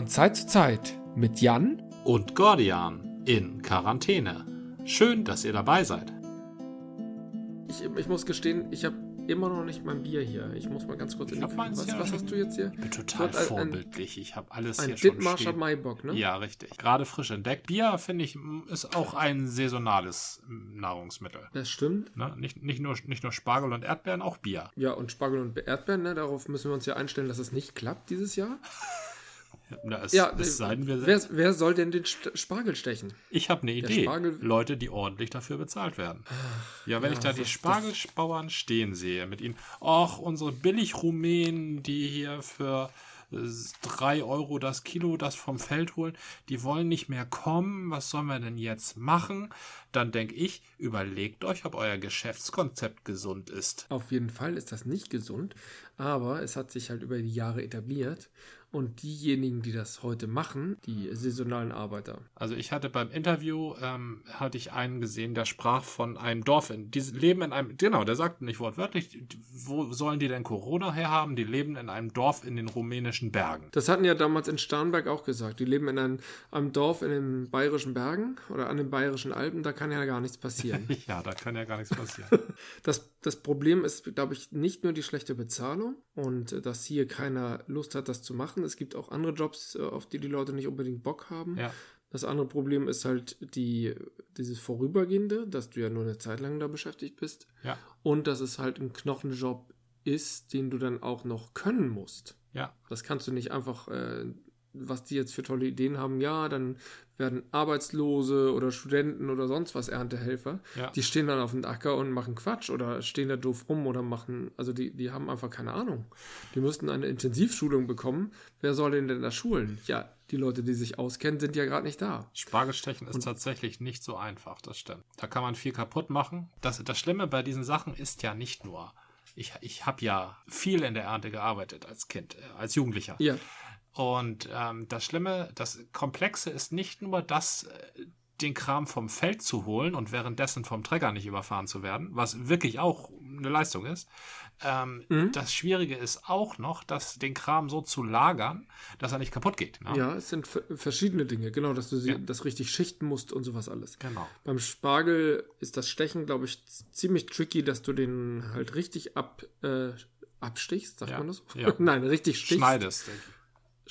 von Zeit zu Zeit mit Jan und Gordian in Quarantäne. Schön, dass ihr dabei seid. Ich, ich muss gestehen, ich habe immer noch nicht mein Bier hier. Ich muss mal ganz kurz Ich in die meins was, was hast du jetzt hier? Ich bin total ein- vorbildlich. Ich habe alles Ein hier schon Dithmarscher stehen. Maibock, ne? Ja, richtig. Gerade frisch entdeckt. Bier, finde ich, ist auch ein saisonales m, Nahrungsmittel. Das stimmt. Ne? Nicht, nicht, nur, nicht nur Spargel und Erdbeeren, auch Bier. Ja, und Spargel und Erdbeeren, ne? darauf müssen wir uns ja einstellen, dass es nicht klappt dieses Jahr. Na, es, Ja, es sei denn, wir wer, wer soll denn den Spargel stechen? Ich habe eine Idee. Leute, die ordentlich dafür bezahlt werden. Ja, wenn ja, ich da die Spargelbauern stehen sehe mit ihnen, ach, unsere Billigrumänen, die hier für äh, 3 Euro das Kilo das vom Feld holen, die wollen nicht mehr kommen, was sollen wir denn jetzt machen? Dann denke ich, überlegt euch, ob euer Geschäftskonzept gesund ist. Auf jeden Fall ist das nicht gesund, aber es hat sich halt über die Jahre etabliert. Und diejenigen, die das heute machen, die saisonalen Arbeiter, Also ich hatte beim Interview, ähm, hatte ich einen gesehen, der sprach von einem Dorf, in, die leben in einem, genau, der sagte nicht wortwörtlich, wo sollen die denn Corona herhaben? Die leben in einem Dorf in den rumänischen Bergen. Das hatten ja damals in Starnberg auch gesagt. Die leben in einem, einem Dorf in den bayerischen Bergen oder an den bayerischen Alpen, da kann ja gar nichts passieren. Ja, da kann ja gar nichts passieren. Das, das Problem ist, glaube ich, nicht nur die schlechte Bezahlung und äh, dass hier keiner Lust hat, das zu machen. Es gibt auch andere Jobs, äh, auf die die Leute nicht unbedingt Bock haben. ja. Das andere Problem ist halt die, dieses Vorübergehende, dass du ja nur eine Zeit lang da beschäftigt bist. Ja. Und dass es halt ein Knochenjob ist, den du dann auch noch können musst. Ja. Das kannst du nicht einfach, äh, was die jetzt für tolle Ideen haben, ja, dann werden Arbeitslose oder Studenten oder sonst was Erntehelfer, Ja. die stehen dann auf dem Acker und machen Quatsch oder stehen da doof rum oder machen, also die, die haben einfach keine Ahnung. Die müssten eine Intensivschulung bekommen. Wer soll denn denn da schulen? Ja, die Leute, die sich auskennen, sind ja gerade nicht da. Spargelstechen ist tatsächlich nicht so einfach, das stimmt. Da kann man viel kaputt machen. Das, das Schlimme bei diesen Sachen ist ja nicht nur, ich, ich habe ja viel in der Ernte gearbeitet als Kind, äh, als Jugendlicher. Ja, Und ähm, das Schlimme, das Komplexe ist nicht nur das, äh, den Kram vom Feld zu holen und währenddessen vom Träger nicht überfahren zu werden, was wirklich auch eine Leistung ist. Ähm, Mhm. Das Schwierige ist auch noch, dass den Kram so zu lagern, dass er nicht kaputt geht. Ne? ja, es sind verschiedene Dinge. Genau, dass du sie, Ja. das richtig schichten musst und sowas alles. Genau. Beim Spargel ist das Stechen, glaube ich, ziemlich tricky, dass du den halt richtig ab, äh, abstichst, sagt Ja. man das? Ja. Nein, richtig stichst. Schneidest. Schna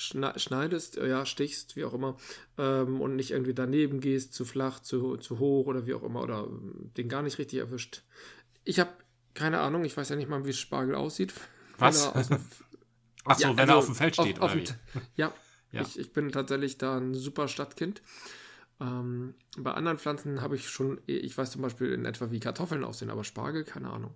schneidest, ja, stichst, wie auch immer, ähm, und nicht irgendwie daneben gehst, zu flach, zu, zu hoch oder wie auch immer, oder ähm, den gar nicht richtig erwischt. Ich habe keine Ahnung, ich weiß ja nicht mal, wie Spargel aussieht. Was? Wenn er aus dem Ach so, Ja, wenn also er auf dem Feld steht, auf, oder auf wie? Ja, Ja. Ich, ich bin tatsächlich da ein super Stadtkind. Ähm, bei anderen Pflanzen habe ich schon, ich weiß zum Beispiel in etwa, wie Kartoffeln aussehen, aber Spargel, keine Ahnung.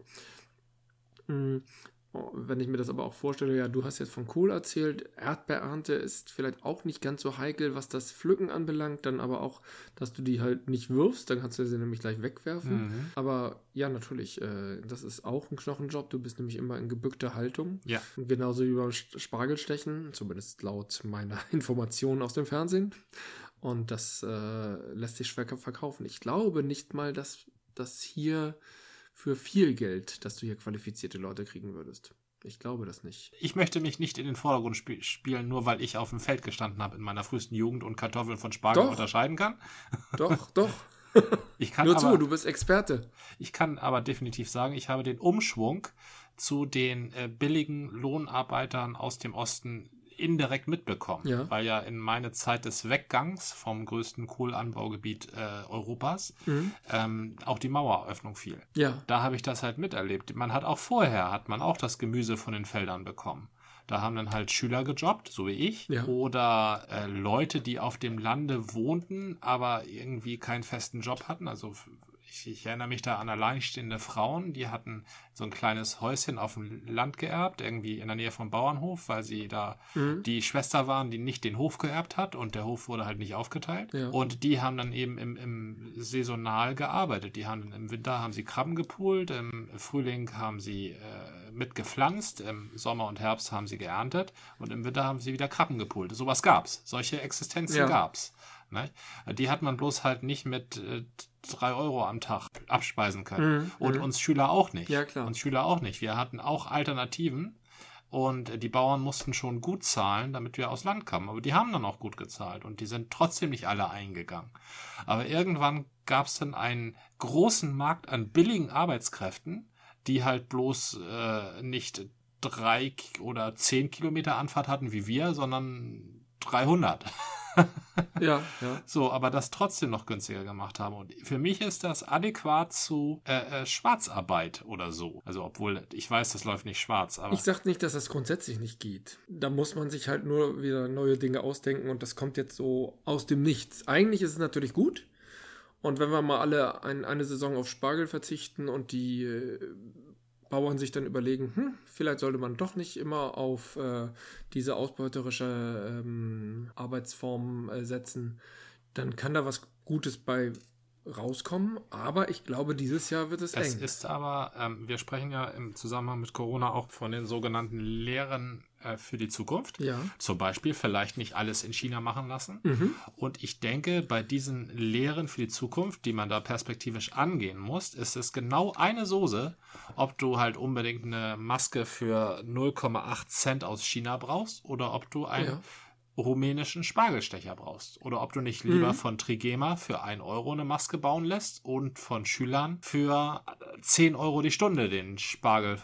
Wenn ich mir das aber auch vorstelle, ja, du hast jetzt von Kohl erzählt, Erdbeerernte ist vielleicht auch nicht ganz so heikel, was das Pflücken anbelangt, dann aber auch, dass du die halt nicht wirfst, dann kannst du sie nämlich gleich wegwerfen. Mhm. Aber ja, natürlich, äh, das ist auch ein Knochenjob, du bist nämlich immer in gebückter Haltung. Ja. Genauso wie beim St- Spargelstechen, zumindest laut meiner Informationen aus dem Fernsehen. Und das äh, lässt sich schwer verkaufen. Ich glaube nicht mal, dass das hier für viel Geld, dass du hier qualifizierte Leute kriegen würdest. Ich glaube das nicht. Ich möchte mich nicht in den Vordergrund sp spielen, nur weil ich auf dem Feld gestanden habe in meiner frühesten Jugend und Kartoffeln von Spargel Doch. unterscheiden kann. Doch, doch. Ich kann, Nur aber, zu, du bist Experte. ich kann aber definitiv sagen, ich habe den Umschwung zu den äh, billigen Lohnarbeitern aus dem Osten indirekt mitbekommen, Ja. weil ja in meine Zeit des Weggangs vom größten Kohlanbaugebiet äh, Europas Mhm. ähm, auch die Maueröffnung fiel. Ja, da habe ich das halt miterlebt. Man hat auch vorher, hat man auch das Gemüse von den Feldern bekommen. Da haben dann halt Schüler gejobbt, so wie ich, Ja. oder äh, Leute, die auf dem Lande wohnten, aber irgendwie keinen festen Job hatten. Also ich, ich erinnere mich da an alleinstehende Frauen, die hatten so ein kleines Häuschen auf dem Land geerbt, irgendwie in der Nähe vom Bauernhof, weil sie da Mhm. die Schwester waren, die nicht den Hof geerbt hat und der Hof wurde halt nicht aufgeteilt. Ja. Und die haben dann eben im, im saisonal gearbeitet. Die haben im Winter haben sie Krabben gepult, im Frühling haben sie äh, mitgepflanzt, im Sommer und Herbst haben sie geerntet und im Winter haben sie wieder Krabben gepult. Sowas gab's. Solche Existenzen Ja. gab's. Ne? Die hat man bloß halt nicht mit äh, drei Euro am Tag abspeisen können. Mhm, Und mhm. uns Schüler auch nicht. Ja, klar. Uns Schüler auch nicht. Wir hatten auch Alternativen. Und die Bauern mussten schon gut zahlen, damit wir aus Land kamen. Aber die haben dann auch gut gezahlt und die sind trotzdem nicht alle eingegangen. Aber irgendwann gab es dann einen großen Markt an billigen Arbeitskräften, die halt bloß äh, nicht drei oder zehn Kilometer Anfahrt hatten wie wir, sondern 300. ja, ja. So, aber das trotzdem noch günstiger gemacht haben. Und für mich ist das adäquat zu äh, äh, Schwarzarbeit oder so. Also, obwohl ich weiß, das läuft nicht schwarz. Aber ich sage nicht, dass das grundsätzlich nicht geht. Da muss man sich halt nur wieder neue Dinge ausdenken und das kommt jetzt so aus dem Nichts. Eigentlich ist es natürlich gut. Und wenn wir mal alle ein, eine Saison auf Spargel verzichten und die äh, Bauern sich dann überlegen, hm, vielleicht sollte man doch nicht immer auf äh, diese ausbeuterische ähm, Arbeitsform äh, setzen, dann kann da was Gutes bei rauskommen. Aber ich glaube, dieses Jahr wird es, es eng. ist aber, ähm, wir sprechen ja im Zusammenhang mit Corona auch von den sogenannten Lehren äh, für die Zukunft. Ja. Zum Beispiel vielleicht nicht alles in China machen lassen. Mhm. Und ich denke, bei diesen Lehren für die Zukunft, die man da perspektivisch angehen muss, ist es genau eine Soße, ob du halt unbedingt eine Maske für 0,8 Cent aus China brauchst oder ob du ein Ja. rumänischen Spargelstecher brauchst. Oder ob du nicht lieber Mhm. von Trigema für 1 Euro eine Maske bauen lässt und von Schülern für 10 Euro die Stunde den Spargel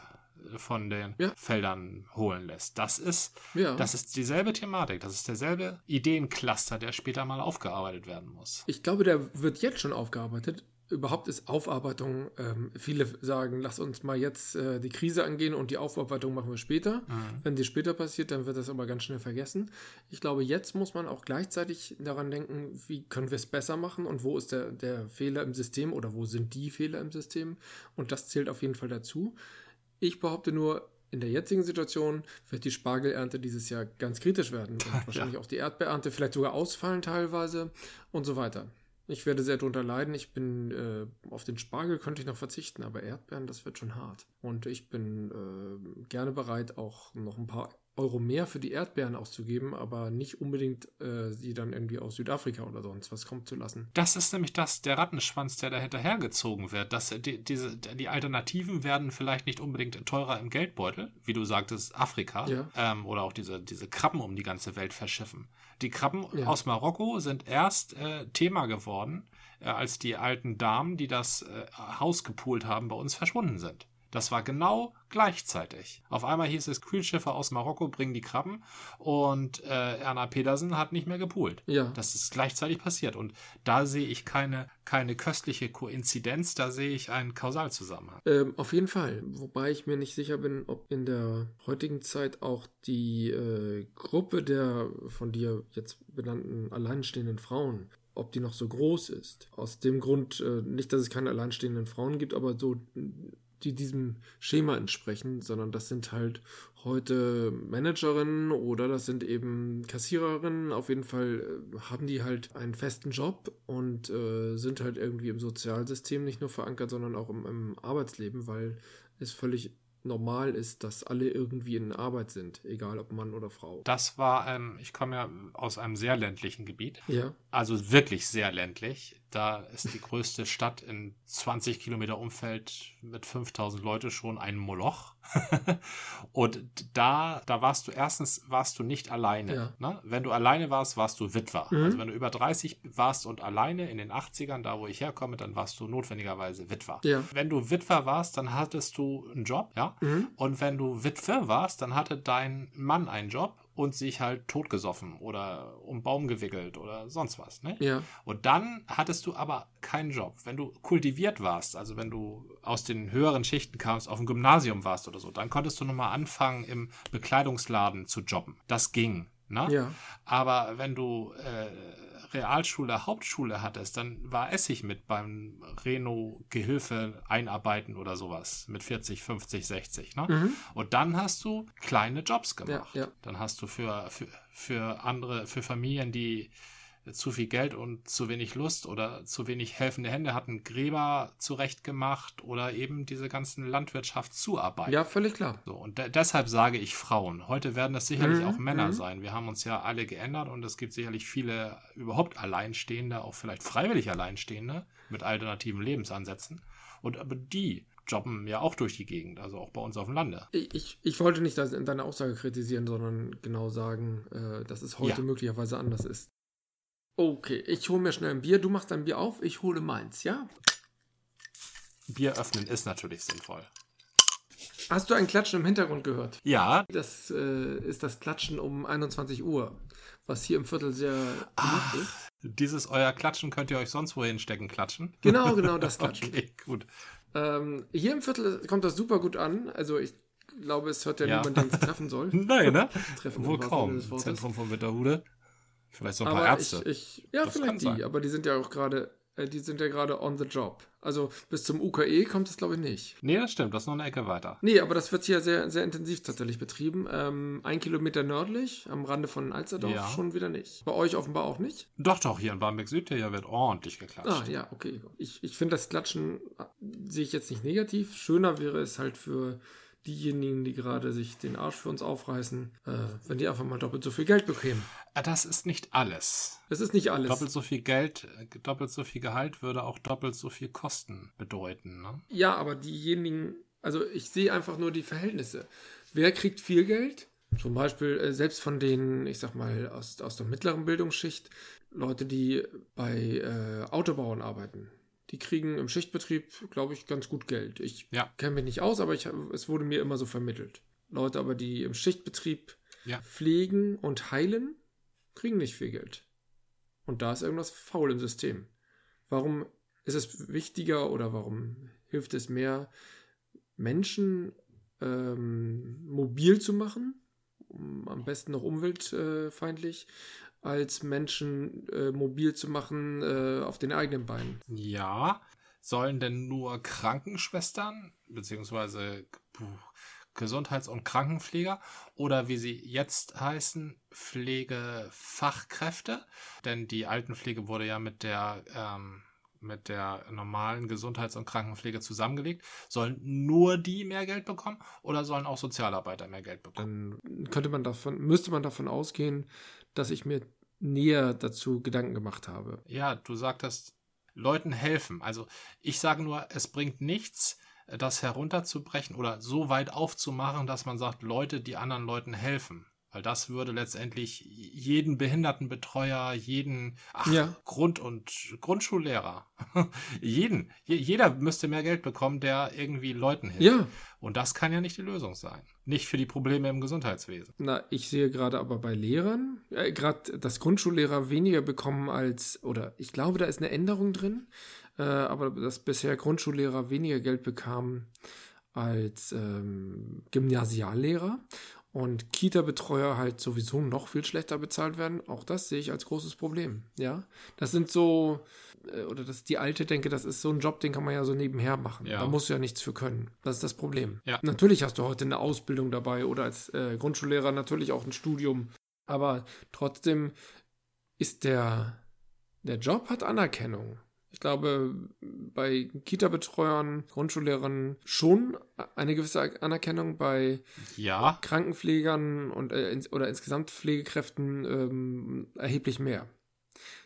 von den Ja. Feldern holen lässt. Das ist, Ja. das ist dieselbe Thematik, das ist derselbe Ideencluster, der später mal aufgearbeitet werden muss. Ich glaube, der wird jetzt schon aufgearbeitet. Überhaupt ist Aufarbeitung, ähm, viele sagen, lass uns mal jetzt äh, die Krise angehen und die Aufarbeitung machen wir später. Wenn die später passiert, dann wird das aber ganz schnell vergessen. Ich glaube, jetzt muss man auch gleichzeitig daran denken, wie können wir es besser machen und wo ist der, der Fehler im System oder wo sind die Fehler im System. Und das zählt auf jeden Fall dazu. Ich behaupte nur, in der jetzigen Situation wird die Spargelernte dieses Jahr ganz kritisch werden und wahrscheinlich auch die Erdbeerernte vielleicht sogar ausfallen teilweise und so weiter. Ich werde sehr drunter leiden. Ich bin äh, auf den Spargel könnte ich noch verzichten, aber Erdbeeren, das wird schon hart. Und ich bin äh, gerne bereit, auch noch ein paar Euro mehr für die Erdbeeren auszugeben, aber nicht unbedingt äh, sie dann irgendwie aus Südafrika oder sonst was kommen zu lassen. Das ist nämlich das, der Rattenschwanz, der da hinterhergezogen wird. Dass die, diese, die Alternativen werden vielleicht nicht unbedingt teurer im Geldbeutel, wie du sagtest, Afrika. Ja. Ähm, oder auch diese, diese Krabben um die ganze Welt verschiffen. Die Krabben Ja. aus Marokko sind erst äh, Thema geworden, äh, als die alten Damen, die das äh, Haus gepoolt haben, bei uns verschwunden sind. Das war genau gleichzeitig. Auf einmal hieß es, Kühlschiffe aus Marokko bringen die Krabben und äh, Erna Pedersen hat nicht mehr gepoolt. Ja. Das ist gleichzeitig passiert. Und da sehe ich keine, keine köstliche Koinzidenz, da sehe ich einen Kausalzusammenhang. Ähm, auf jeden Fall. Wobei ich mir nicht sicher bin, ob in der heutigen Zeit auch die äh, Gruppe der von dir jetzt benannten alleinstehenden Frauen, ob die noch so groß ist. Aus dem Grund, äh, nicht, dass es keine alleinstehenden Frauen gibt, aber so, die diesem Schema entsprechen, sondern das sind halt heute Managerinnen oder das sind eben Kassiererinnen. Auf jeden Fall äh, haben die halt einen festen Job und äh, sind halt irgendwie im Sozialsystem nicht nur verankert, sondern auch im, im Arbeitsleben, weil es völlig normal ist, dass alle irgendwie in Arbeit sind, egal ob Mann oder Frau. Das war, ähm, ich komme ja aus einem sehr ländlichen Gebiet, Ja, also wirklich sehr ländlich. Da ist die größte Stadt in 20 Kilometer Umfeld mit 5000 Leute schon ein Moloch. Und da, da warst du erstens warst du nicht alleine. Ja. Ne? Wenn du alleine warst, warst du Witwer. Mhm. Also wenn du über 30 warst und alleine in den 80ern, da wo ich herkomme, dann warst du notwendigerweise Witwer. Ja. Wenn du Witwer warst, dann hattest du einen Job, ja. Mhm. Und wenn du Witwe warst, dann hatte dein Mann einen Job und sich halt totgesoffen oder um Baum gewickelt oder sonst was. Ne? ja, Und dann hattest du aber keinen Job. Wenn du kultiviert warst, also wenn du aus den höheren Schichten kamst, auf dem Gymnasium warst oder so, dann konntest du nochmal anfangen, im Bekleidungsladen zu jobben. Das ging. Ne? ja, Aber wenn du äh, Realschule, Hauptschule hattest, dann war Essig mit beim Reno-Gehilfe einarbeiten oder sowas mit 40, 50, 60. Ne? Mhm. Und dann hast du kleine Jobs ja, gemacht. ja. Dann hast du für, für, für andere, für Familien, die zu viel Geld und zu wenig Lust oder zu wenig helfende Hände hatten, Gräber zurechtgemacht oder eben diese ganzen Landwirtschaftszuarbeiten. Ja, völlig klar. So, und de deshalb sage ich Frauen. Heute werden das sicherlich Mhm, auch Männer mhm. sein. Wir haben uns ja alle geändert und es gibt sicherlich viele überhaupt Alleinstehende, auch vielleicht freiwillig Alleinstehende mit alternativen Lebensansätzen. Und aber die jobben ja auch durch die Gegend, also auch bei uns auf dem Lande. Ich, ich, wollte nicht deiner Aussage kritisieren, sondern genau sagen, äh, dass es heute Ja. möglicherweise anders ist. Okay, ich hole mir schnell ein Bier. Du machst dein Bier auf, ich hole meins, ja? Bier öffnen ist natürlich sinnvoll. Hast du ein Klatschen im Hintergrund gehört? Ja, Das äh, ist das Klatschen um 21 Uhr, was hier im Viertel sehr beliebt ist. dieses euer Klatschen könnt ihr euch sonst wohin stecken, klatschen. Genau, genau das Klatschen. Okay, gut. Ähm, hier im Viertel kommt das super gut an. Also ich glaube, es hört ja, Ja. niemand, der uns treffen soll. Nein, ne? Treffen Wohl kaum. Zentrum von Witterhude. Vielleicht so ein paar Aber Ärzte. ich, ich ja, Das vielleicht die, sein. aber die sind ja auch gerade, äh, die sind ja gerade on the job. Also bis zum UKE kommt es, glaube ich, nicht. nee, das stimmt. Das ist noch eine Ecke weiter. Nee, aber das wird hier sehr, sehr intensiv tatsächlich betrieben. Ähm, ein Kilometer nördlich, am Rande von Alsterdorf, Ja. schon wieder nicht. Bei euch offenbar auch nicht. Doch, doch, hier in Barmbek Süd, hier wird ordentlich geklatscht. Ah, ja, okay. Ich, ich finde das Klatschen äh, sehe ich jetzt nicht negativ. Schöner wäre es halt für diejenigen, die gerade sich den Arsch für uns aufreißen, äh, wenn die einfach mal doppelt so viel Geld bekämen. Äh, Das ist nicht alles. Das ist nicht alles. Doppelt so viel Geld, äh, doppelt so viel Gehalt würde auch doppelt so viel Kosten bedeuten. Ne? Ja, aber diejenigen, also ich sehe einfach nur die Verhältnisse. Wer kriegt viel Geld? Zum Beispiel äh, selbst von den, ich sag mal, aus, aus der mittleren Bildungsschicht, Leute, die bei äh, Autobauern arbeiten. Die kriegen im Schichtbetrieb, glaube ich, ganz gut Geld. Ich Ja. kenne mich nicht aus, aber ich, es wurde mir immer so vermittelt. Leute aber, die im Schichtbetrieb Ja. pflegen und heilen, kriegen nicht viel Geld. Und da ist irgendwas faul im System. Warum ist es wichtiger oder warum hilft es mehr, Menschen ähm, mobil zu machen, um, am besten noch umweltfeindlich, als Menschen äh, mobil zu machen äh, auf den eigenen Beinen? Ja, sollen denn nur Krankenschwestern beziehungsweise Gesundheits- und Krankenpfleger oder wie sie jetzt heißen, Pflegefachkräfte? Denn die Altenpflege wurde ja mit der ähm, mit der normalen Gesundheits- und Krankenpflege zusammengelegt. Sollen nur die mehr Geld bekommen oder sollen auch Sozialarbeiter mehr Geld bekommen? Dann könnte man davon, müsste man davon ausgehen, dass ich mir näher dazu Gedanken gemacht habe. Ja, du sagtest, Leuten helfen. Also ich sage nur, es bringt nichts, das herunterzubrechen oder so weit aufzumachen, dass man sagt, Leute, die anderen Leuten helfen. Weil das würde letztendlich jeden Behindertenbetreuer, jeden ach, Ja. Grund- und Grundschullehrer, jeden, je, jeder müsste mehr Geld bekommen, der irgendwie Leuten hilft. Ja, Und das kann ja nicht die Lösung sein. Nicht für die Probleme im Gesundheitswesen. Na, ich sehe gerade aber bei Lehrern, äh, gerade dass Grundschullehrer weniger bekommen als, oder ich glaube, da ist eine Änderung drin, äh, aber dass bisher Grundschullehrer weniger Geld bekamen als ähm, Gymnasiallehrer und Kita-Betreuer halt sowieso noch viel schlechter bezahlt werden. Auch das sehe ich als großes Problem. Ja, das sind so, äh, oder das die alte denke, das ist so ein Job, den kann man ja so nebenher machen. Ja. Da musst du ja nichts für können. Das ist das Problem. Ja. Natürlich hast du heute eine Ausbildung dabei oder als äh, Grundschullehrer natürlich auch ein Studium. Aber trotzdem ist der, der Job hat Anerkennung. Ich glaube, bei Kita-Betreuern, Grundschullehrern schon eine gewisse Anerkennung, bei Ja, Krankenpflegern und äh, oder insgesamt Pflegekräften ähm, erheblich mehr.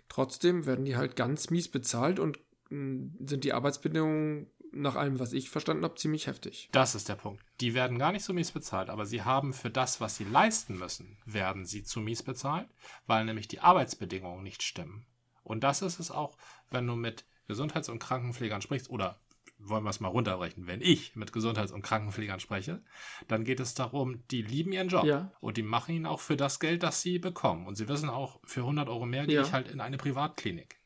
Trotzdem werden die halt ganz mies bezahlt und mh, sind die Arbeitsbedingungen nach allem, was ich verstanden habe, ziemlich heftig. Das ist der Punkt. Die werden gar nicht so mies bezahlt, aber sie haben für das, was sie leisten müssen, werden sie zu mies bezahlt, weil nämlich die Arbeitsbedingungen nicht stimmen. Und das ist es auch, wenn du mit Gesundheits- und Krankenpflegern sprichst, oder wollen wir es mal runterbrechen, wenn ich mit Gesundheits- und Krankenpflegern spreche, dann geht es darum, die lieben ihren Job Ja. und die machen ihn auch für das Geld, das sie bekommen. Und sie wissen auch, für 100 Euro mehr gehe Ja. ich halt in eine Privatklinik.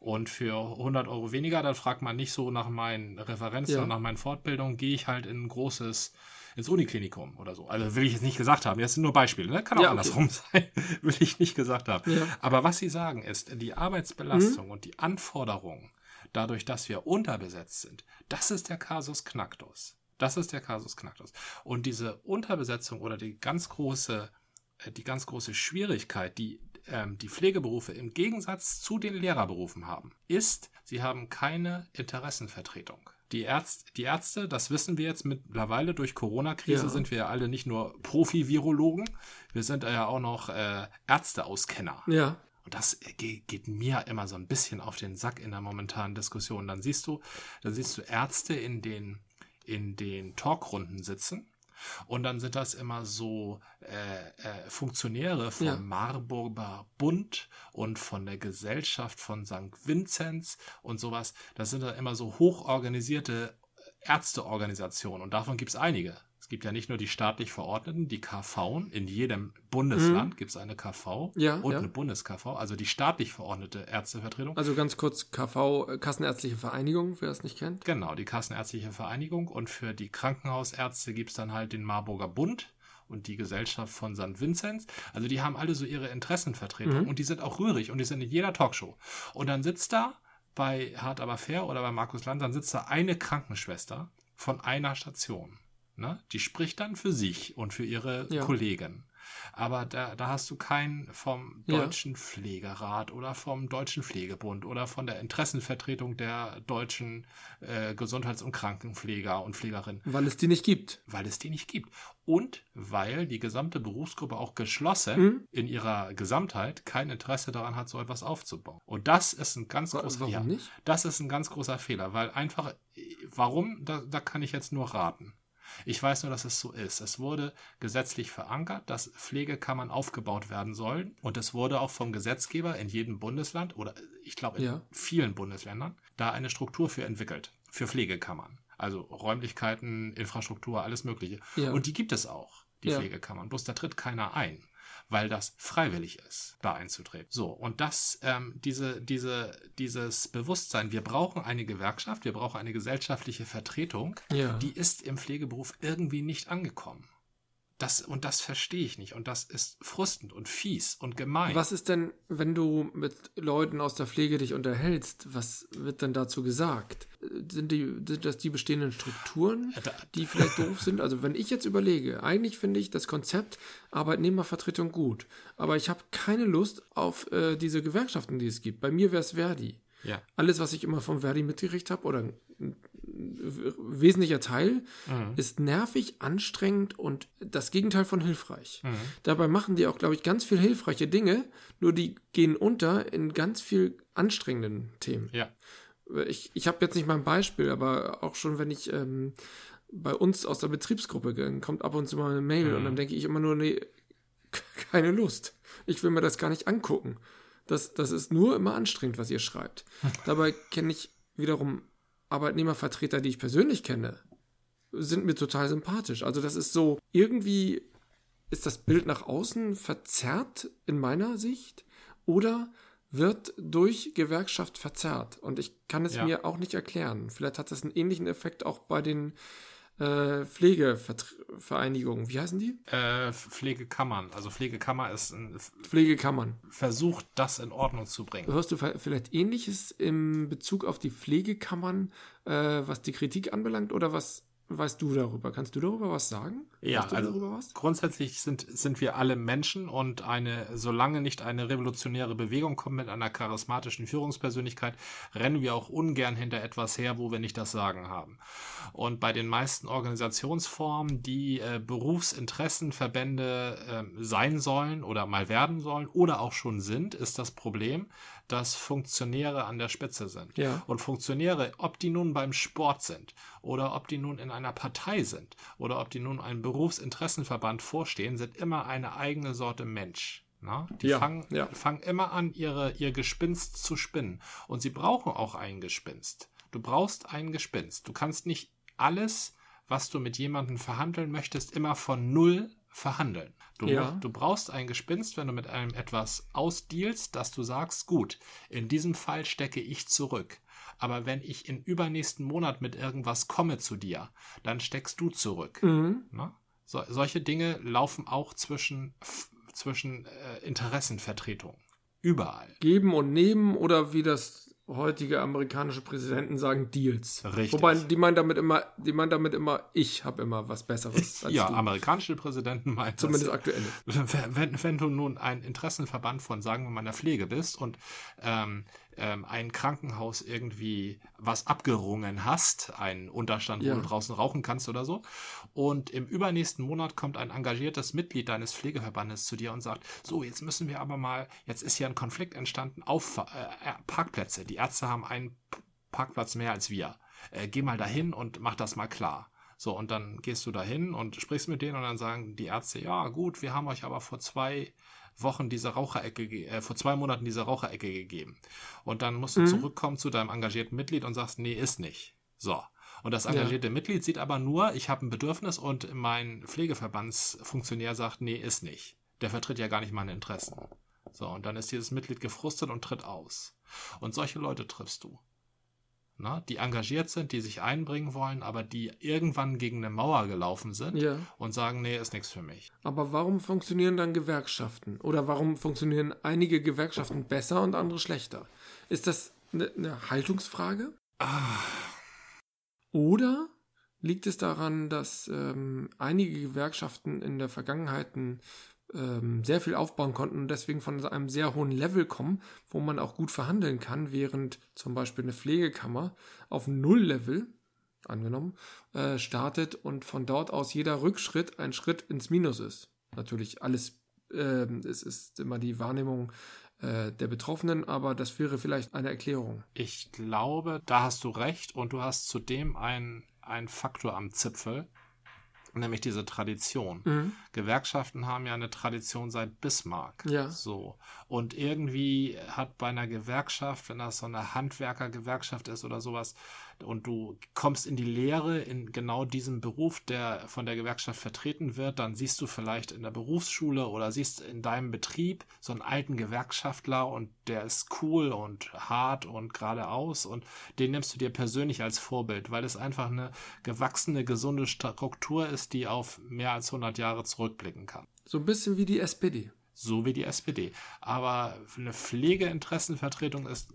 Und für 100 Euro weniger, dann fragt man nicht so nach meinen Referenzen Ja. und nach meinen Fortbildungen, gehe ich halt in ein großes, ins Uniklinikum oder so. Also will ich jetzt nicht gesagt haben. Das sind nur Beispiele, ne? Kann auch Ja, okay. andersrum sein. will ich nicht gesagt haben. Ja. Aber was sie sagen ist, die Arbeitsbelastung und die Anforderungen, dadurch, dass wir unterbesetzt sind, das ist der Kasus Knacktus. Das ist der Kasus Knacktus. Und diese Unterbesetzung oder die ganz große, äh, die ganz große Schwierigkeit, die ähm, die Pflegeberufe im Gegensatz zu den Lehrerberufen haben, ist, sie haben keine Interessenvertretung. Die, Ärzt, die Ärzte, das wissen wir jetzt mittlerweile, durch Corona-Krise Ja. sind wir ja alle nicht nur Profi-Virologen, wir sind ja auch noch äh, Ärzteauskenner. Ja. Und das ge- geht mir immer so ein bisschen auf den Sack in der momentanen Diskussion. Dann siehst du, dann siehst du Ärzte in den, in den Talkrunden sitzen. Und dann sind das immer so äh, äh, Funktionäre vom Ja. Marburger Bund und von der Gesellschaft von St. Vinzenz und sowas. Das sind dann immer so hochorganisierte Ärzteorganisationen und davon gibt es einige. Es gibt ja nicht nur die staatlich Verordneten, die KV. In jedem Bundesland gibt es eine KV Mhm. Ja, und ja. eine Bundes-KV, also die staatlich verordnete Ärztevertretung. Also ganz kurz, KV, äh, Kassenärztliche Vereinigung, wer es nicht kennt. Genau, die Kassenärztliche Vereinigung und für die Krankenhausärzte gibt es dann halt den Marburger Bund und die Gesellschaft von St. Vinzenz. Also die haben alle so ihre Interessenvertretung Mhm. und die sind auch rührig und die sind in jeder Talkshow. Und dann sitzt da bei Hart aber fair oder bei Markus Land, dann sitzt da eine Krankenschwester von einer Station. Ne? Die spricht dann für sich und für ihre Ja. Kollegen. Aber da, da hast du keinen vom Ja. Deutschen Pflegerat oder vom Deutschen Pflegebund oder von der Interessenvertretung der deutschen äh, Gesundheits- und Krankenpfleger und Pflegerinnen, Weil es die nicht gibt. weil es die nicht gibt. Und weil die gesamte Berufsgruppe auch geschlossen Mhm. in ihrer Gesamtheit kein Interesse daran hat, so etwas aufzubauen. Und das ist ein ganz Wa- großer Warum ja, das ist ein ganz großer Fehler, weil einfach, warum, da, da kann ich jetzt nur raten. Ich weiß nur, dass es so ist. Es wurde gesetzlich verankert, dass Pflegekammern aufgebaut werden sollen. Und es wurde auch vom Gesetzgeber in jedem Bundesland oder ich glaube in Ja. vielen Bundesländern da eine Struktur für entwickelt. Für Pflegekammern. Also Räumlichkeiten, Infrastruktur, alles Mögliche. Ja. Und die gibt es auch, die Ja. Pflegekammern. Bloß da tritt keiner ein weil das freiwillig ist, da einzutreten. So, und das, ähm, diese, diese, dieses Bewusstsein, wir brauchen eine Gewerkschaft, wir brauchen eine gesellschaftliche Vertretung, Ja. die ist im Pflegeberuf irgendwie nicht angekommen. Das, und das verstehe ich nicht. Und das ist frustend und fies und gemein. Was ist denn, wenn du mit Leuten aus der Pflege dich unterhältst, was wird denn dazu gesagt? Sind, die, sind das die bestehenden Strukturen, die vielleicht doof sind? Also wenn ich jetzt überlege, eigentlich finde ich das Konzept Arbeitnehmervertretung gut, aber ich habe keine Lust auf äh, diese Gewerkschaften, die es gibt. Bei mir wäre es Verdi. Ja. Alles, was ich immer vom Verdi mitgekriegt habe, oder ein, ein wesentlicher Teil, Mhm. ist nervig, anstrengend und das Gegenteil von hilfreich. Mhm. Dabei machen die auch, glaube ich, ganz viel hilfreiche Dinge, nur die gehen unter in ganz viel anstrengenden Themen. Ja. Ich, ich habe jetzt nicht mal ein Beispiel, aber auch schon, wenn ich ähm, bei uns aus der Betriebsgruppe gehe, kommt ab und zu mal eine Mail Mhm. und dann denke ich immer nur, nee, keine Lust. Ich will mir das gar nicht angucken. Das, das ist nur immer anstrengend, was ihr schreibt. Dabei kenne ich wiederum Arbeitnehmervertreter, die ich persönlich kenne, sind mir total sympathisch. Also das ist so, irgendwie ist das Bild nach außen verzerrt in meiner Sicht oder wird durch Gewerkschaft verzerrt. Und ich kann es Ja. mir auch nicht erklären. Vielleicht hat das einen ähnlichen Effekt auch bei den äh, Pflegevereinigungen. Wie heißen die? Äh, Pflegekammern. Also Pflegekammer ist ein Pflegekammern. Versuch, das in Ordnung zu bringen. Hörst du vi- vielleicht Ähnliches im Bezug auf die Pflegekammern, äh, was die Kritik anbelangt, oder was weißt du darüber? Kannst du darüber was sagen? Ja, weißt du also darüber was? grundsätzlich sind, sind wir alle Menschen und eine, solange nicht eine revolutionäre Bewegung kommt mit einer charismatischen Führungspersönlichkeit, rennen wir auch ungern hinter etwas her, wo wir nicht das Sagen haben. Und bei den meisten Organisationsformen, die äh, Berufsinteressenverbände äh, sein sollen oder mal werden sollen oder auch schon sind, ist das Problem, dass Funktionäre an der Spitze sind. Ja. Und Funktionäre, ob die nun beim Sport sind oder ob die nun in einer Partei sind oder ob die nun einem Berufsinteressenverband vorstehen, sind immer eine eigene Sorte Mensch. Na? Die Ja, fangen, ja. fangen immer an, ihre, ihr Gespinst zu spinnen. Und sie brauchen auch ein Gespinst. Du brauchst ein Gespinst. Du kannst nicht alles, was du mit jemandem verhandeln möchtest, immer von Null verhandeln. Du, Ja. du brauchst ein Gespinst, wenn du mit einem etwas ausdealst, dass du sagst, gut, in diesem Fall stecke ich zurück. Aber wenn ich im übernächsten Monat mit irgendwas komme zu dir, dann steckst du zurück. Mhm. Ne? So, solche Dinge laufen auch zwischen, zwischen äh, Interessenvertretungen. Überall. Geben und nehmen oder wie das heutige amerikanische Präsidenten sagen, Deals. Richtig. Wobei, die meinen damit immer, die meinen damit immer, ich habe immer was Besseres als ja, du. amerikanische Präsidenten meinen Zumindest das. aktuell. Wenn, wenn, wenn du nun ein Interessenverband von, sagen wir mal, einer Pflege bist und ähm, ähm, ein Krankenhaus irgendwie was abgerungen hast, einen Unterstand, wo Ja. du draußen rauchen kannst oder so, und im übernächsten Monat kommt ein engagiertes Mitglied deines Pflegeverbandes zu dir und sagt, so, jetzt müssen wir aber mal, jetzt ist hier ein Konflikt entstanden auf äh, äh, Parkplätze. Die Ärzte haben einen Parkplatz mehr als wir. Äh, geh mal dahin und mach das mal klar. So, und dann gehst du dahin und sprichst mit denen und dann sagen die Ärzte, ja gut, wir haben euch aber vor zwei Wochen diese Raucherecke, äh, vor zwei Monaten diese Raucherecke gegeben. Und dann musst du mhm. zurückkommen zu deinem engagierten Mitglied und sagst, nee, ist nicht. So. Und das engagierte ja. Mitglied sieht aber nur, ich habe ein Bedürfnis und mein Pflegeverbandsfunktionär sagt, nee, ist nicht. Der vertritt ja gar nicht meine Interessen. So, und dann ist dieses Mitglied gefrustet und tritt aus. Und solche Leute triffst du. Na, die engagiert sind, die sich einbringen wollen, aber die irgendwann gegen eine Mauer gelaufen sind ja. und sagen, nee, ist nichts für mich. Aber warum funktionieren dann Gewerkschaften? Oder warum funktionieren einige Gewerkschaften besser und andere schlechter? Ist das eine, eine Haltungsfrage? Ah. Oder liegt es daran, dass ähm, einige Gewerkschaften in der Vergangenheit ein ähm, sehr viel aufbauen konnten und deswegen von einem sehr hohen Level kommen, wo man auch gut verhandeln kann, während zum Beispiel eine Pflegekammer auf Null-Level, angenommen, äh, startet und von dort aus jeder Rückschritt ein Schritt ins Minus ist. Natürlich alles, äh, es ist immer die Wahrnehmung äh, der Betroffenen, aber das wäre vielleicht eine Erklärung. Ich glaube, da hast du recht und du hast zudem einen Faktor am Zipfel, nämlich diese Tradition. Mhm. Gewerkschaften haben ja eine Tradition seit Bismarck. Ja. So. Und irgendwie hat bei einer Gewerkschaft, wenn das so eine Handwerkergewerkschaft ist oder sowas, und du kommst in die Lehre in genau diesem Beruf, der von der Gewerkschaft vertreten wird, dann siehst du vielleicht in der Berufsschule oder siehst in deinem Betrieb so einen alten Gewerkschaftler und der ist cool und hart und geradeaus und den nimmst du dir persönlich als Vorbild, weil es einfach eine gewachsene, gesunde Struktur ist, die auf mehr als 100 Jahre zurückblicken kann. So ein bisschen wie die SPD. So wie die SPD. Aber eine Pflegeinteressenvertretung ist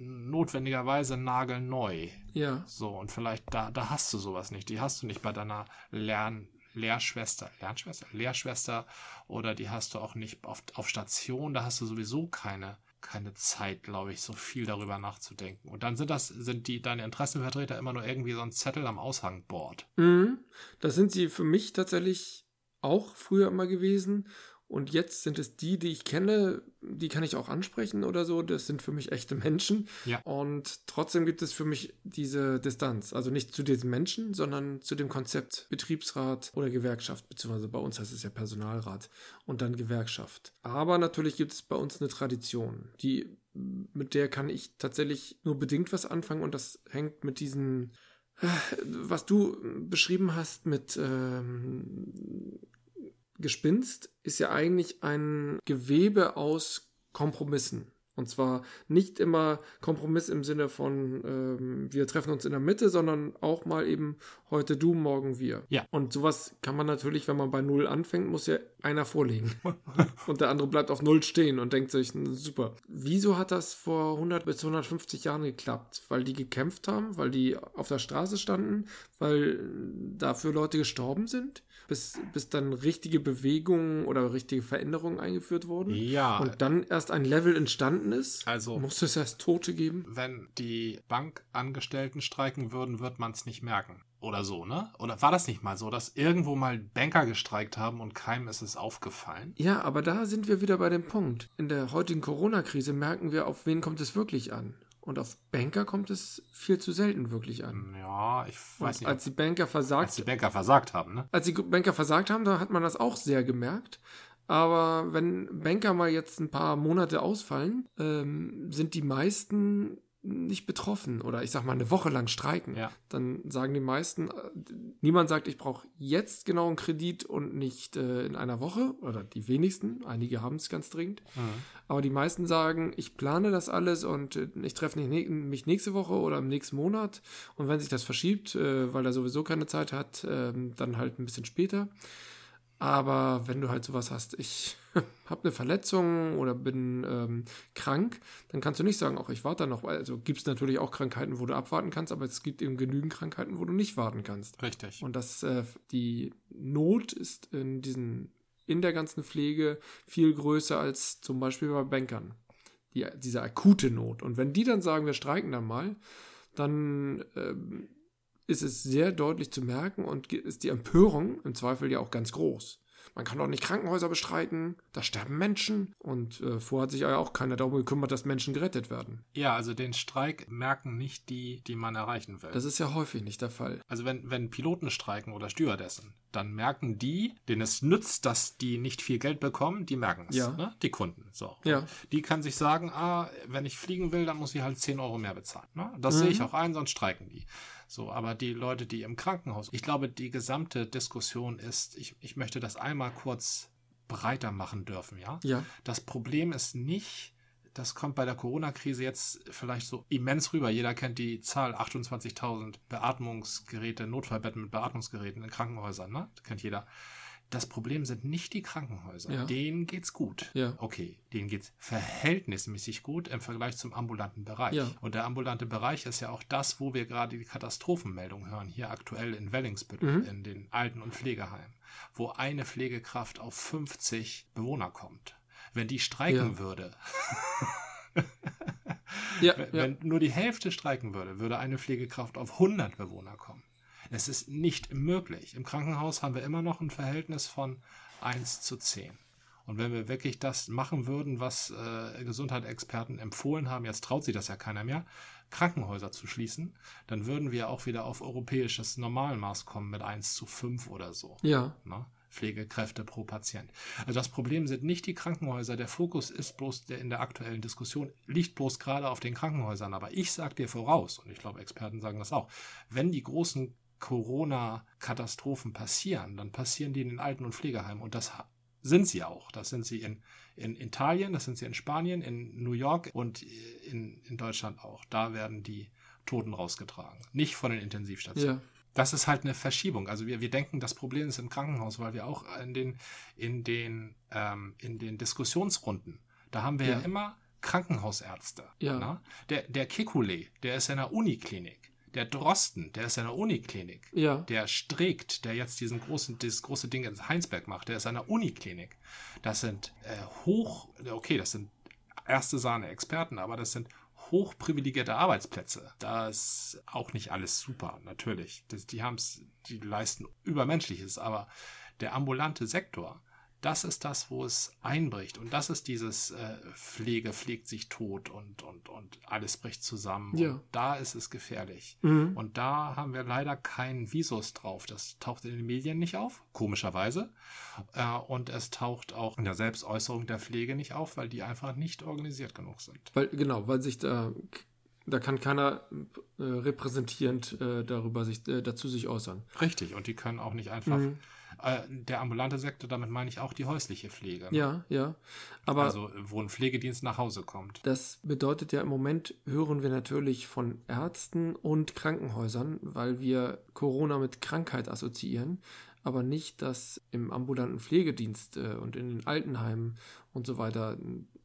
notwendigerweise nagelneu. Ja. So, und vielleicht da, da hast du sowas nicht. Die hast du nicht bei deiner Lern, Lehrschwester, Lernschwester, Lehrschwester oder die hast du auch nicht auf, auf Station, da hast du sowieso keine, keine Zeit, glaube ich, so viel darüber nachzudenken. Und dann sind das, sind die, deine Interessenvertreter immer nur irgendwie so ein Zettel am Aushangboard. Mhm. Das sind sie für mich tatsächlich auch früher immer gewesen. Und jetzt sind es die, die ich kenne, die kann ich auch ansprechen oder so. Das sind für mich echte Menschen. Ja. Und trotzdem gibt es für mich diese Distanz. Also nicht zu diesen Menschen, sondern zu dem Konzept Betriebsrat oder Gewerkschaft. Beziehungsweise bei uns heißt es ja Personalrat und dann Gewerkschaft. Aber natürlich gibt es bei uns eine Tradition, die, mit der kann ich tatsächlich nur bedingt was anfangen. Und das hängt mit diesen äh, was du beschrieben hast mit ähm, Gespinst ist ja eigentlich ein Gewebe aus Kompromissen. Und zwar nicht immer Kompromiss im Sinne von, ähm, wir treffen uns in der Mitte, sondern auch mal eben heute du, morgen wir. Ja. Und sowas kann man natürlich, wenn man bei Null anfängt, muss ja einer vorlegen. und der andere bleibt auf Null stehen und denkt sich, super. Wieso hat das vor 100 bis 150 Jahren geklappt? Weil die gekämpft haben, weil die auf der Straße standen, weil dafür Leute gestorben sind? bis, bis dann richtige Bewegungen oder richtige Veränderungen eingeführt wurden. Ja. Und dann erst ein Level entstanden ist. Also. Muss es erst Tote geben? Wenn die Bankangestellten streiken würden, wird man es nicht merken. Oder so, ne? Oder war das nicht mal so, dass irgendwo mal Banker gestreikt haben und keinem ist es aufgefallen? Ja, aber da sind wir wieder bei dem Punkt. In der heutigen Corona-Krise merken wir, auf wen kommt es wirklich an. Und auf Banker kommt es viel zu selten wirklich an. Ja, ich weiß nicht. Als die Banker versagt, als die Banker versagt haben, ne? Als die Banker versagt haben, da hat man das auch sehr gemerkt. Aber wenn Banker mal jetzt ein paar Monate ausfallen, ähm, sind die meisten nicht betroffen oder ich sag mal eine Woche lang streiken, ja. dann sagen die meisten, äh, niemand sagt, ich brauche jetzt genau einen Kredit und nicht äh, in einer Woche oder die wenigsten, einige haben es ganz dringend, mhm. aber die meisten sagen, ich plane das alles und äh, ich treffe mich nächste Woche oder im nächsten Monat und wenn sich das verschiebt, äh, weil er sowieso keine Zeit hat, ähm, dann halt ein bisschen später. Aber wenn du halt sowas hast, ich habe eine Verletzung oder bin ähm, krank, dann kannst du nicht sagen, auch ich warte noch. Also gibt es natürlich auch Krankheiten, wo du abwarten kannst, aber es gibt eben genügend Krankheiten, wo du nicht warten kannst. Richtig. Und das, äh, die Not ist in diesen, in der ganzen Pflege viel größer als zum Beispiel bei Bankern. Die, diese akute Not. Und wenn die dann sagen, wir streiken dann mal, dann ähm, ist es sehr deutlich zu merken und ist die Empörung im Zweifel ja auch ganz groß. man kann doch nicht Krankenhäuser bestreiten, da sterben Menschen. Und äh, vorher hat sich ja auch keiner darum gekümmert, dass Menschen gerettet werden. Ja, also den Streik merken nicht die, die man erreichen will. Das ist ja häufig nicht der Fall. Also wenn, wenn Piloten streiken oder Stewardessen, dann merken die, denen es nützt, dass die nicht viel Geld bekommen, die merken es. Ja. Ne? Die Kunden. So. Ja. Die kann sich sagen, ah, wenn ich fliegen will, dann muss ich halt 10 Euro mehr bezahlen. Ne? Das sehe ich auch ein, sonst streiken die. So, aber die Leute, die im Krankenhaus, ich glaube, die gesamte Diskussion ist, ich, ich möchte das einmal kurz breiter machen dürfen, ja? Ja. Das Problem ist nicht, das kommt bei der Corona-Krise jetzt vielleicht so immens rüber. Jeder kennt die Zahl 28.000 Beatmungsgeräte, Notfallbetten mit Beatmungsgeräten in Krankenhäusern, ne? Das kennt jeder. Das Problem sind nicht die Krankenhäuser. Ja. Denen geht's gut. Ja. Okay, denen geht's verhältnismäßig gut im Vergleich zum ambulanten Bereich. Ja. Und der ambulante Bereich ist ja auch das, wo wir gerade die Katastrophenmeldung hören. Hier aktuell in Wellingsbüttel, Mhm. in den Alten- und Pflegeheimen, wo eine Pflegekraft auf 50 Bewohner kommt. Wenn die streiken Ja. würde, Ja, wenn, wenn nur die Hälfte streiken würde, würde eine Pflegekraft auf 100 Bewohner kommen. Es ist nicht möglich. Im Krankenhaus haben wir immer noch ein Verhältnis von 1 zu 10. Und wenn wir wirklich das machen würden, was äh, Gesundheitsexperten empfohlen haben, jetzt traut sich das ja keiner mehr, Krankenhäuser zu schließen, dann würden wir auch wieder auf europäisches Normalmaß kommen mit 1 zu 5 oder so. ja. Ne? Pflegekräfte pro Patient. Also das Problem sind nicht die Krankenhäuser. Der Fokus ist bloß der in der aktuellen Diskussion, liegt bloß gerade auf den Krankenhäusern. Aber ich sage dir voraus, und ich glaube, Experten sagen das auch, wenn die großen Corona-Katastrophen passieren, dann passieren die in den Alten- und Pflegeheimen. Und das sind sie auch. Das sind sie in, in Italien, das sind sie in Spanien, in New York und in, in Deutschland auch. Da werden die Toten rausgetragen. Nicht von den Intensivstationen. Ja. Das ist halt eine Verschiebung. Also wir, wir denken, das Problem ist im Krankenhaus, weil wir auch in den, in den, ähm, in den Diskussionsrunden, da haben wir ja, Ja. immer Krankenhausärzte. Ja. ne? Der, der Kekulé, der ist in der Uniklinik. Der Drosten, der ist in der Uniklinik. Ja. Der Streeck, der jetzt diesen großen, dieses große Ding in Heinsberg macht, der ist an der Uniklinik. Das sind äh, hoch, okay, das sind erste Sahne Experten, aber das sind hochprivilegierte Arbeitsplätze. Da ist auch nicht alles super, natürlich. Das, die haben's, die leisten Übermenschliches, aber der ambulante Sektor, das ist das, wo es einbricht. Und das ist dieses äh, Pflege pflegt sich tot und, und, und alles bricht zusammen. Ja. Und da ist es gefährlich. Mhm. Und da haben wir leider keinen Visus drauf. Das taucht in den Medien nicht auf, komischerweise. Äh, und es taucht auch in der Selbstäußerung der Pflege nicht auf, weil die einfach nicht organisiert genug sind. Weil, genau, weil sich da, da kann keiner äh, repräsentierend äh, darüber sich, äh, dazu sich äußern. Richtig, und die können auch nicht einfach. Mhm. Äh, der ambulante Sektor, damit meine ich auch die häusliche Pflege. ne? Ja, ja. Aber Also, wo ein Pflegedienst nach Hause kommt. das bedeutet ja im Moment, hören wir natürlich von Ärzten und Krankenhäusern, weil wir Corona mit Krankheit assoziieren, aber nicht, dass im ambulanten Pflegedienst äh, und in den Altenheimen und so weiter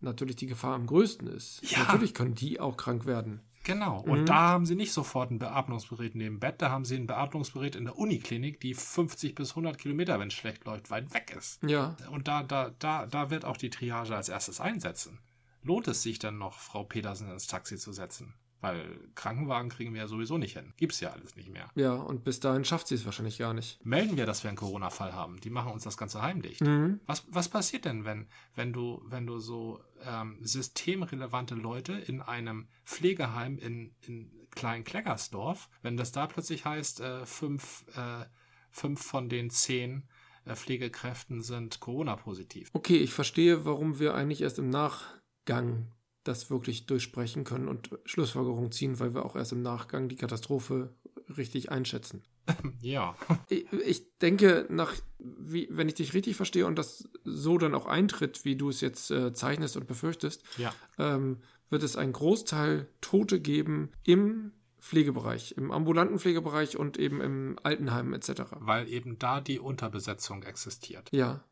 natürlich die Gefahr am größten ist. Ja. Natürlich können die auch krank werden. Genau. Und Mhm. da haben sie nicht sofort ein Beatmungsgerät neben Bett, da haben sie ein Beatmungsgerät in der Uniklinik, die 50 bis 100 Kilometer, wenn es schlecht läuft, weit weg ist. Ja, Und da, da, da, da wird auch die Triage als erstes einsetzen. Lohnt es sich dann noch, Frau Petersen ins Taxi zu setzen? Weil Krankenwagen kriegen wir ja sowieso nicht hin. Gibt's ja alles nicht mehr. ja, und bis dahin schafft sie es wahrscheinlich gar nicht. Melden wir, dass wir einen Corona-Fall haben. Die machen uns das Ganze heimdicht. Mhm. Was, was passiert denn, wenn, wenn du, wenn du so ähm, systemrelevante Leute in einem Pflegeheim in, in Klein-Kleckersdorf, wenn das da plötzlich heißt, äh, fünf, äh, fünf von den zehn äh, Pflegekräften sind Corona-positiv. Okay, ich verstehe, warum wir eigentlich erst im Nachgang das wirklich durchsprechen können und Schlussfolgerungen ziehen, weil wir auch erst im Nachgang die Katastrophe richtig einschätzen. Ja, Ich, ich denke, nach, wie, wenn ich dich richtig verstehe und das so dann auch eintritt, wie du es jetzt äh, zeichnest und befürchtest, ja, ähm, wird es einen Großteil Tote geben im Pflegebereich, im ambulanten Pflegebereich und eben im Altenheim etc. weil eben da die Unterbesetzung existiert. Ja.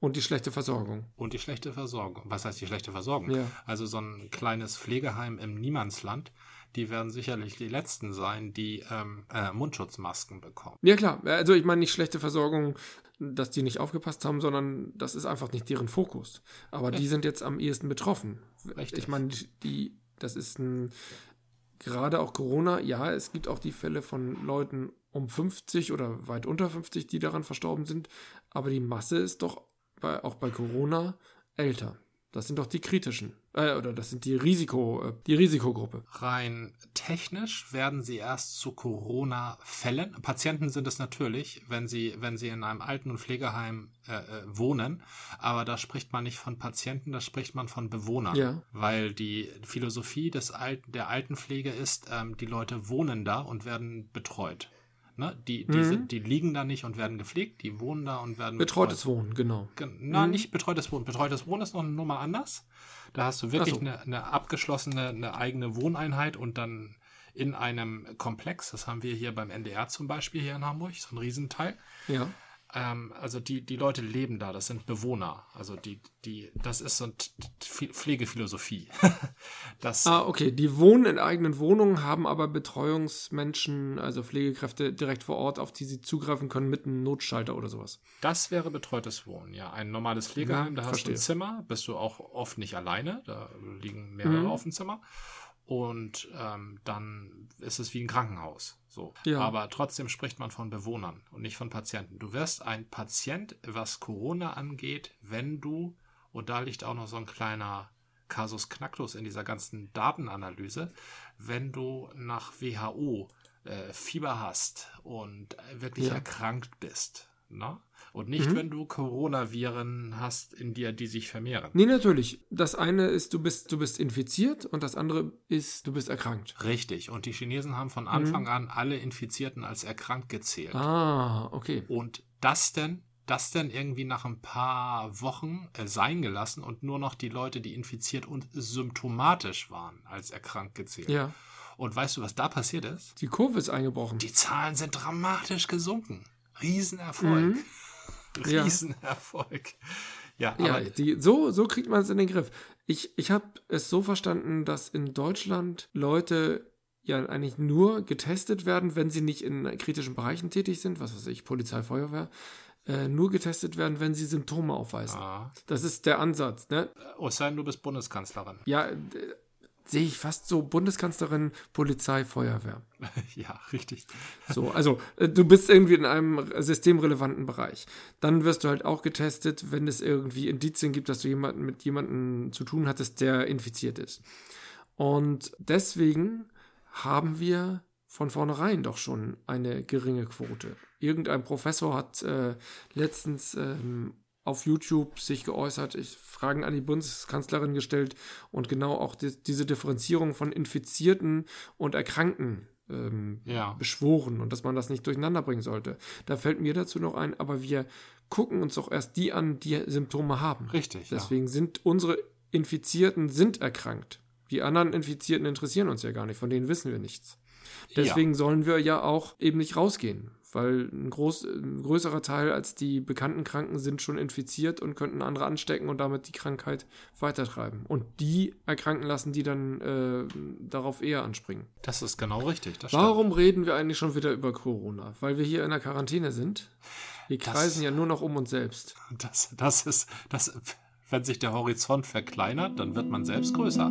Und die schlechte Versorgung. Und die schlechte Versorgung. Was heißt die schlechte Versorgung? Ja. Also so ein kleines Pflegeheim im Niemandsland, die werden sicherlich die letzten sein, die ähm, äh, Mundschutzmasken bekommen. Ja, klar. Also ich meine nicht schlechte Versorgung, dass die nicht aufgepasst haben, sondern das ist einfach nicht deren Fokus. Aber die sind jetzt am ehesten betroffen. Richtig. Ich meine, die, das ist ein, gerade auch Corona, ja, es gibt auch die Fälle von Leuten um 50 oder weit unter 50, die daran verstorben sind. Aber die Masse ist doch bei, auch bei Corona älter. Das sind doch die kritischen. Äh, oder das sind die Risiko, äh, die Risikogruppe. Rein technisch werden sie erst zu Corona-Fällen. Patienten sind es natürlich, wenn sie, wenn sie in einem Alten- und Pflegeheim äh, äh, wohnen. Aber da spricht man nicht von Patienten, da spricht man von Bewohnern. Ja. Weil die Philosophie des Alten, der Altenpflege ist, ähm, die Leute wohnen da und werden betreut. Ne? Die, die, Mhm. sind, die liegen da nicht und werden gepflegt, die wohnen da und werden Betreutes Wohnen, genau. Gen- Na, Mhm. nicht betreutes Wohnen. Betreutes Wohnen ist noch eine Nummer anders. Da hast du wirklich so. eine, eine abgeschlossene, eine eigene Wohneinheit und dann in einem Komplex. Das haben wir hier beim NDR zum Beispiel hier in Hamburg, so ein Riesenteil. Ja. Ähm, also die, die Leute leben da, das sind Bewohner. Also die, die, das ist so eine Pflegephilosophie. das, Ah, okay. Die wohnen in eigenen Wohnungen, haben aber Betreuungsmenschen, also Pflegekräfte direkt vor Ort, auf die sie zugreifen können mit einem Notschalter oder sowas. Das wäre betreutes Wohnen, ja. Ein normales Pflegeheim, Mhm, da hast verstehe. du ein Zimmer, bist du auch oft nicht alleine, da liegen mehrere Mhm. auf dem Zimmer. Und ähm, dann ist es wie ein Krankenhaus. So. Ja. Aber trotzdem spricht man von Bewohnern und nicht von Patienten. Du wirst ein Patient, was Corona angeht, wenn du, und da liegt auch noch so ein kleiner Kasus Knacktus in dieser ganzen Datenanalyse, wenn du nach WHO äh, Fieber hast und wirklich Ja. erkrankt bist. Ne? Und nicht, Mhm. wenn du Coronaviren hast in dir, die sich vermehren. Nee, natürlich. Das eine ist, du bist, du bist infiziert und das andere ist, du bist erkrankt. Richtig. Und die Chinesen haben von Anfang an alle Infizierten als erkrankt gezählt. Mhm. Ah, okay. Und das denn, das denn irgendwie nach ein paar Wochen äh, sein gelassen und nur noch die Leute, die infiziert und symptomatisch waren, als erkrankt gezählt. Ja. Und weißt du, was da passiert ist? Die Kurve ist eingebrochen. Die Zahlen sind dramatisch gesunken. Riesenerfolg. Mhm. Ja. Riesenerfolg. Ja, Ja, aber die, so, so kriegt man es in den Griff. Ich, ich habe es so verstanden, dass in Deutschland Leute ja eigentlich nur getestet werden, wenn sie nicht in kritischen Bereichen tätig sind, was weiß ich, Polizei, Feuerwehr, äh, nur getestet werden, wenn sie Symptome aufweisen. Ah. Das ist der Ansatz, ne? Oh, es sei denn, du bist Bundeskanzlerin. Ja, äh, sehe ich fast so Bundeskanzlerin, Polizei, Feuerwehr. ja, richtig. So, also äh, du bist irgendwie in einem systemrelevanten Bereich. Dann wirst du halt auch getestet, wenn es irgendwie Indizien gibt, dass du jemanden mit jemandem zu tun hattest, der infiziert ist. Und deswegen haben wir von vornherein doch schon eine geringe Quote. Irgendein Professor hat äh, letztens ähm, auf YouTube sich geäußert, ich Fragen an die Bundeskanzlerin gestellt und genau auch die, diese Differenzierung von Infizierten und Erkrankten ähm, Ja. beschworen und dass man das nicht durcheinander bringen sollte. Da fällt mir dazu noch ein, aber wir gucken uns auch erst die an, die Symptome haben. Richtig, ja. Deswegen sind unsere Infizierten sind erkrankt. Die anderen Infizierten interessieren uns ja gar nicht, von denen wissen wir nichts. Deswegen sollen wir ja auch eben nicht rausgehen, weil ein, groß, ein größerer Teil als die bekannten Kranken sind schon infiziert und könnten andere anstecken und damit die Krankheit weitertreiben. Und die erkranken lassen, die dann äh, darauf eher anspringen. Das ist genau richtig. Das Warum reden wir eigentlich schon wieder über Corona? Weil wir hier in der Quarantäne sind? Wir Das- kreisen ja nur noch um uns selbst. stimmt. Das, das ist, das, wenn sich der Horizont verkleinert, dann wird man selbst größer.